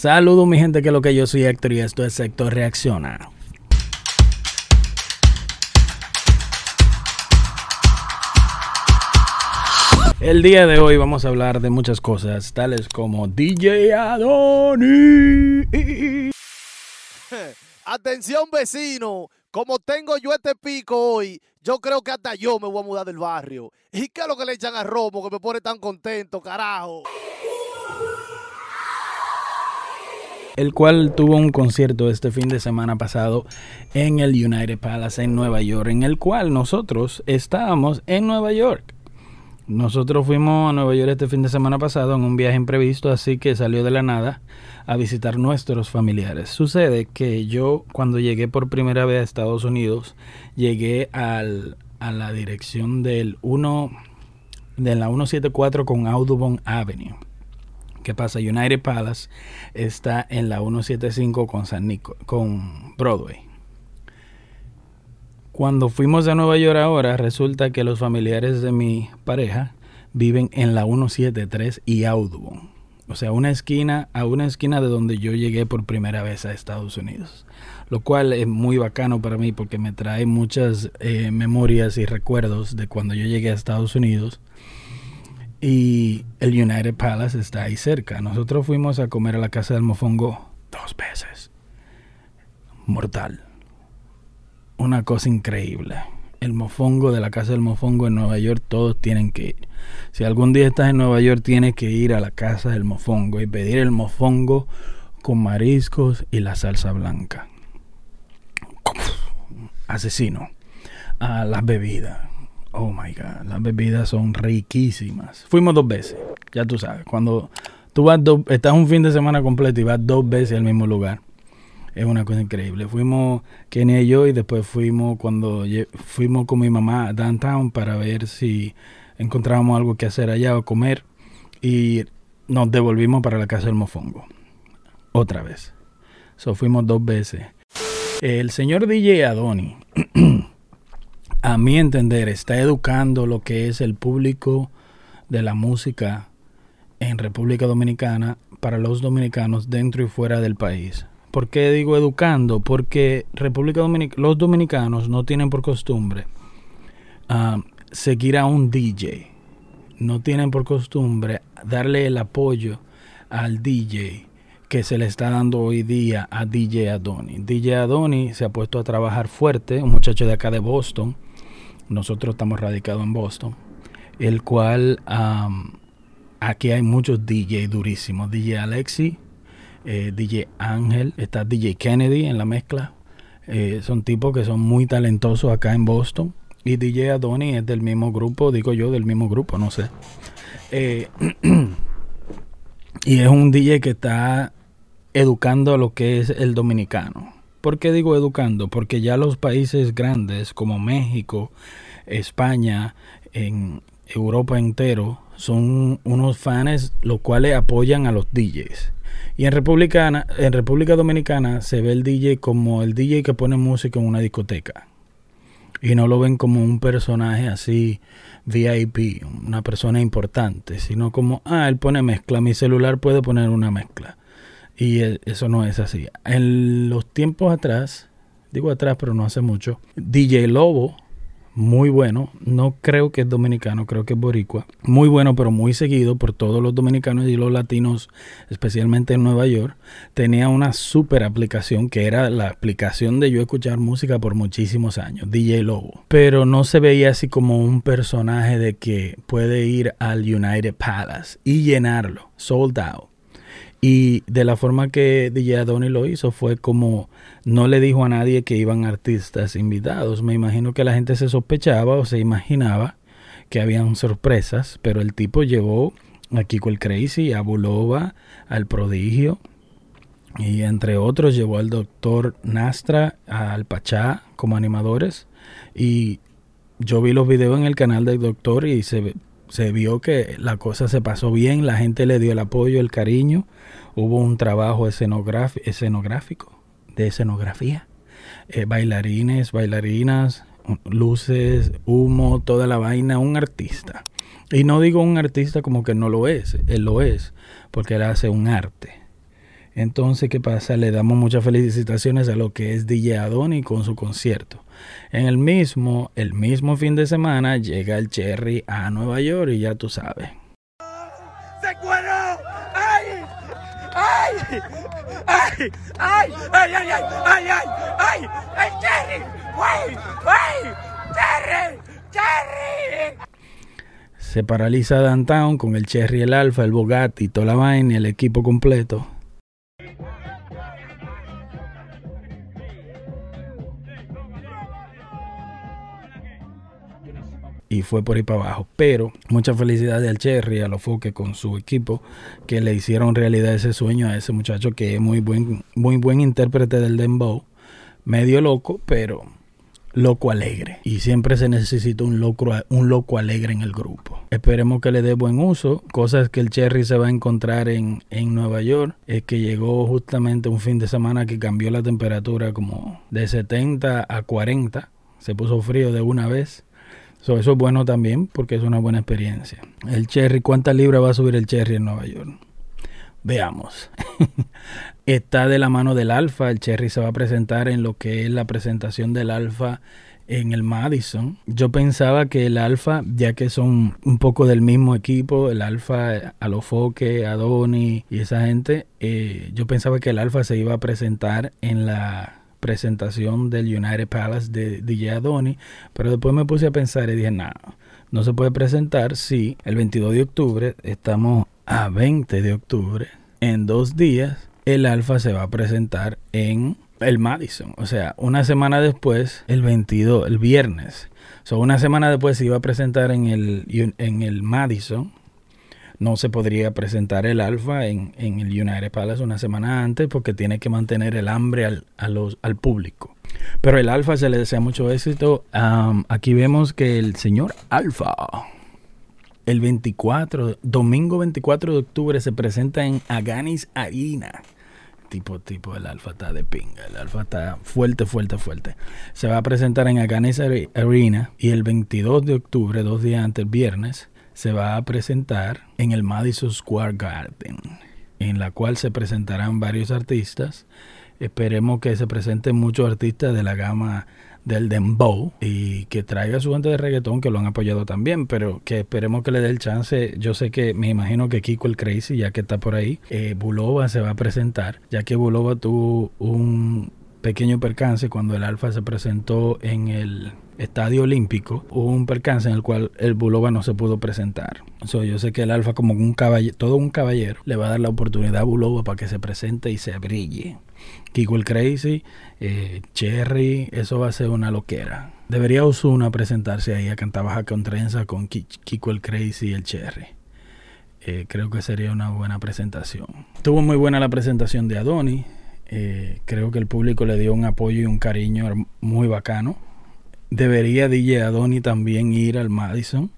Saludos mi gente, que lo que yo soy Héctor y esto es Sector Reacciona. El día de hoy vamos a hablar de muchas cosas, tales como DJ Adoni. Atención vecino, como tengo yo este pico hoy, yo creo que hasta yo me voy a mudar del barrio. ¿Y qué es lo que le echan a Romo que me pone tan contento, carajo? El cual tuvo un concierto este fin de semana pasado en el United Palace en Nueva York, en el cual nosotros estábamos en Nueva York. Nosotros fuimos a Nueva York este fin de semana pasado en un viaje imprevisto, así que salió de la nada a visitar nuestros familiares. Sucede que yo cuando llegué por primera vez a Estados Unidos, llegué al, a la dirección del 1 de la 174 con Audubon Avenue. ¿Qué pasa? United Palace está en la 175 con San Nico, con Broadway. Cuando fuimos a Nueva York ahora, resulta que los familiares de mi pareja viven en la 173 y Audubon. O sea, una esquina a una esquina de donde yo llegué por primera vez a Estados Unidos. Lo cual es muy bacano para mí porque me trae muchas eh, memorias y recuerdos de cuando yo llegué a Estados Unidos y el United Palace está ahí cerca. Nosotros fuimos a comer a la casa del mofongo dos veces. Mortal. Una cosa increíble. El mofongo de la casa del mofongo en Nueva York, todos tienen que ir. Si algún día estás en Nueva York, tienes que ir a la casa del mofongo y pedir el mofongo con mariscos y la salsa blanca. Asesino. A las bebidas Oh my God, las bebidas son riquísimas. Fuimos dos veces, ya tú sabes. Cuando tú vas dos, estás un fin de semana completo y vas dos veces al mismo lugar, es una cosa increíble. Fuimos Kenia y yo y después fuimos cuando fuimos con mi mamá a downtown para ver si encontrábamos algo que hacer allá o comer y nos devolvimos para la casa del mofongo. Otra vez. So fuimos dos veces. El señor DJ Adoni a mi entender, está educando lo que es el público de la música en República Dominicana para los dominicanos dentro y fuera del país. ¿Por qué digo educando? Porque República los dominicanos no tienen por costumbre ah, seguir a un DJ. No tienen por costumbre darle el apoyo al DJ que se le está dando hoy día a DJ Adoni. DJ Adoni se ha puesto a trabajar fuerte, un muchacho de acá de Boston, nosotros estamos radicados en Boston, el cual aquí hay muchos DJ durísimos, DJ Alexi, eh, DJ Ángel, está DJ Kennedy en la mezcla, eh, son tipos que son muy talentosos acá en Boston. Y DJ Adoni es del mismo grupo, digo yo, del mismo grupo, no sé. Eh, y es un DJ que está educando a lo que es el dominicano. ¿Por qué digo educando? Porque ya los países grandes como México, España, en Europa entero, son unos fans los cuales apoyan a los DJs. Y en República, en República Dominicana se ve el DJ como el DJ que pone música en una discoteca. Y no lo ven como un personaje así VIP, una persona importante, sino como, ah, él pone mezcla, mi celular puede poner una mezcla. Y e, eso no es así. En los tiempos atrás, digo atrás, pero no hace mucho, DJ Lobo, muy bueno, no creo que es dominicano, creo que es boricua, muy bueno, pero muy seguido por todos los dominicanos y los latinos, especialmente en Nueva York, tenía una super aplicación que era la aplicación de yo escuchar música por muchísimos años, DJ Lobo, pero no se veía así como un personaje de que puede ir al United Palace y llenarlo, sold out y de la forma que DJ Adoni lo hizo fue como no le dijo a nadie que iban artistas invitados. Me imagino que la gente se sospechaba o se imaginaba que habían sorpresas, pero el tipo llevó a Kiko el Crazy, a Bulova, al Prodigio y entre otros llevó al doctor Nastra, al Pachá como animadores y yo vi los videos en el canal del doctor y se se vio que la cosa se pasó bien, la gente le dio el apoyo, el cariño, hubo un trabajo escenográfico, de escenografía, eh, bailarines, bailarinas, luces, humo, toda la vaina, un artista. Y no digo un artista como que no lo es, él lo es, porque él hace un arte. Entonces, ¿qué pasa? Le damos muchas felicitaciones a lo que es DJ Adoni con su concierto. En el mismo, el mismo fin de semana llega el Cherry a Nueva York y ya tú sabes. ¡Se cuero! ¡Ay! ¡Ay! ¡Ay! ¡Ay! ¡Ay! ¡Ay! ¡Ay! ¡Ay! ¡Ay! ¡Ay! ¡El Cherry! ¡Ay! ¡Ay! ¡Cherry! ¡Cherry! Se paraliza Downtown con el Cherry, el Alfa, el Bugatti, toda la vaina y el equipo completo. Y fue por ahí para abajo. Pero mucha felicidad al Cherry, a los Foques con su equipo que le hicieron realidad ese sueño a ese muchacho que es muy buen, muy buen intérprete del dembow, medio loco, pero loco alegre. Y siempre se necesita un loco, un loco alegre en el grupo. Esperemos que le dé buen uso. Cosas que el Cherry se va a encontrar en, en Nueva York es que llegó justamente un fin de semana que cambió la temperatura como de 70 a 40. Se puso frío de una vez eso es bueno también porque es una buena experiencia. El Cherry, ¿cuántas libras va a subir el Cherry en Nueva York? Veamos. Está de la mano del Alfa. El Cherry se va a presentar en lo que es la presentación del Alfa en el Madison. Yo pensaba que el Alfa, ya que son un poco del mismo equipo, el Alfa, Alofoque, Adoni y esa gente, eh, yo pensaba que el Alfa se iba a presentar en la presentación del United Palace de DJ Adoni, pero después me puse a pensar y dije, no, no se puede presentar si el 22 de octubre estamos a 20 de octubre, en dos días el Alfa se va a presentar en el Madison, o sea, una semana después, el 22, el viernes. So, una semana después se iba a presentar en el, en el Madison no se podría presentar el alfa en, el United Palace una semana antes porque tiene que mantener el hambre al, al público. Pero el alfa se le desea mucho éxito. aquí vemos que el señor alfa, el 24, domingo 24 de octubre, se presenta en Aganis Arena. Tipo, tipo, el alfa está de pinga. El alfa está fuerte, fuerte, fuerte. Se va a presentar en Aganis Arena y el 22 de octubre, dos días antes, viernes, se va a presentar en el Madison Square Garden, en la cual se presentarán varios artistas. Esperemos que se presenten muchos artistas de la gama del dembow y que traiga su gente de reggaetón que lo han apoyado también, pero que esperemos que le dé el chance. Yo sé que me imagino que Kiko el Crazy, ya que está por ahí, eh, Bulova se va a presentar, ya que Bulova tuvo un pequeño percance cuando el Alfa se presentó en el Estadio Olímpico, hubo un percance en el cual el Bulova no se pudo presentar. yo sé que el Alfa, como un caballero, todo un caballero, le va a dar la oportunidad a Bulova para que se presente y se brille. Kiko el Crazy, eh, Cherry, eso va a ser una loquera. Debería Osuna presentarse ahí a cantar baja con trenza con Kiko el Crazy y el Cherry. Eh, creo que sería una buena presentación. Tuvo muy buena la presentación de Adoni. Eh, creo que el público le dio un apoyo y un cariño muy bacano. Debería DJ Adoni también ir al Madison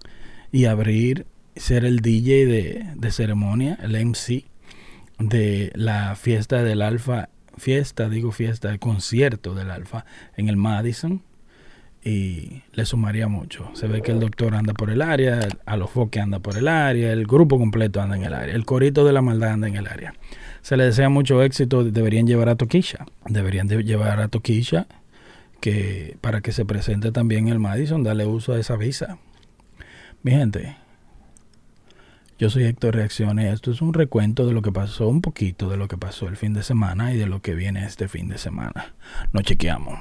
y abrir, ser el DJ de, ceremonia, el MC de la fiesta del Alfa, fiesta, digo fiesta, el concierto del Alfa en el Madison y le sumaría mucho. Se ve que el doctor anda por el área, a los foques anda por el área, el grupo completo anda en el área, el corito de la maldad anda en el área. Se le desea mucho éxito, deberían llevar a Toquisha, deberían llevar a Toquisha que para que se presente también el Madison, dale uso a esa visa. Mi gente, yo soy Héctor Reacciones. Esto es un recuento de lo que pasó, un poquito de lo que pasó el fin de semana y de lo que viene este fin de semana. Nos chequeamos.